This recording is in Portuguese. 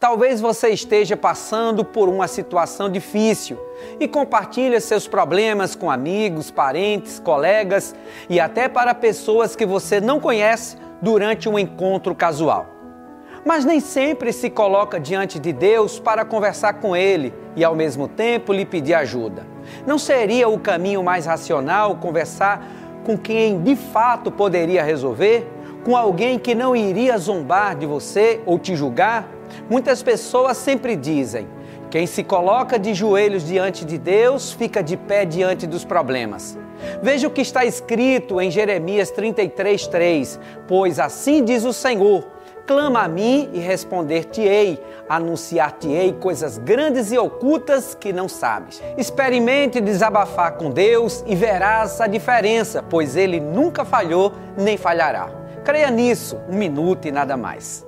Talvez você esteja passando por uma situação difícil e compartilhe seus problemas com amigos, parentes, colegas e até para pessoas que você não conhece durante um encontro casual. Mas nem sempre se coloca diante de Deus para conversar com Ele e ao mesmo tempo lhe pedir ajuda. Não seria o caminho mais racional conversar com quem de fato poderia resolver? Com alguém que não iria zombar de você ou te julgar? Muitas pessoas sempre dizem: quem se coloca de joelhos diante de Deus fica de pé diante dos problemas. Veja o que está escrito em Jeremias 33:3, pois assim diz o Senhor: clama a mim e responder-te-ei, anunciar-te-ei coisas grandes e ocultas que não sabes. Experimente desabafar com Deus e verás a diferença, pois ele nunca falhou nem falhará. Creia nisso, um minuto e nada mais.